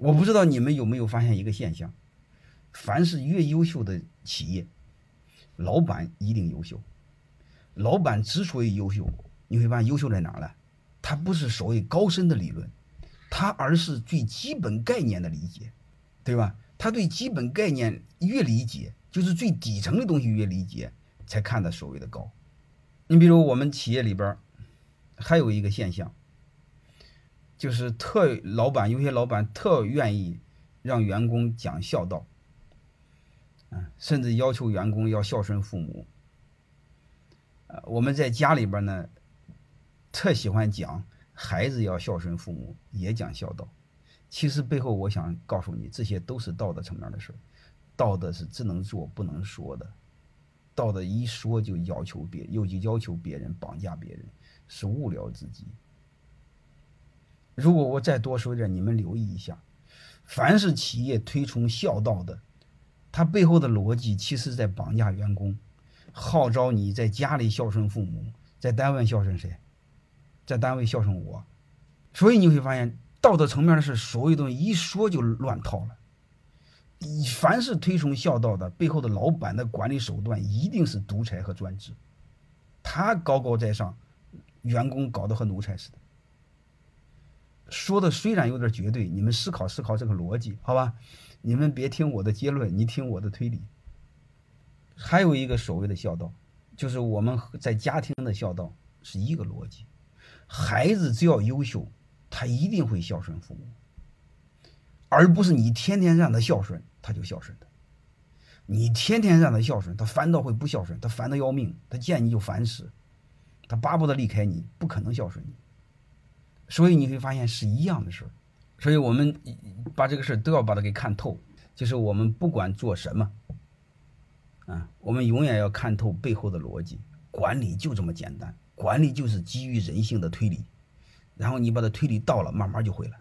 我不知道你们有没有发现一个现象：凡是越优秀的企业，老板一定优秀。老板之所以优秀，你会发现优秀在哪儿呢？他不是所谓高深的理论，他而是最基本概念的理解，对吧？他对基本概念越理解，就是最底层的东西越理解，才看得所谓的高。你比如我们企业里边还有一个现象，就是特老板有些老板特愿意让员工讲孝道，嗯，甚至要求员工要孝顺父母。呃，我们在家里边呢，特喜欢讲孩子要孝顺父母，也讲孝道。其实背后我想告诉你，这些都是道德层面的事。道德是只能做不能说的，道德一说就要求别，又去要求别人绑架别人，是误了自己。如果我再多说一点，你们留意一下，凡是企业推崇孝道的，它背后的逻辑其实在绑架员工。号召你在家里孝顺父母，在单位孝顺谁？在单位孝顺我。所以你会发现，道德层面的事，所有东西一说就乱套了。凡是推崇孝道的，背后的老板的管理手段一定是独裁和专制。他高高在上，员工搞得和奴才似的。说的虽然有点绝对，你们思考思考这个逻辑，好吧？你们别听我的结论，你听我的推理。还有一个所谓的孝道，就是我们在家庭的孝道是一个逻辑。孩子只要优秀，他一定会孝顺父母，而不是你天天让他孝顺，他就孝顺的。你天天让他孝顺，他反倒会不孝顺，他烦得要命，他见你就烦死，他巴不得离开你，不可能孝顺你。所以你会发现是一样的事儿。所以我们把这个事儿都要把它给看透，就是我们不管做什么。啊，我们永远要看透背后的逻辑。管理就这么简单，管理就是基于人性的推理，然后你把它推理到了，慢慢就会了。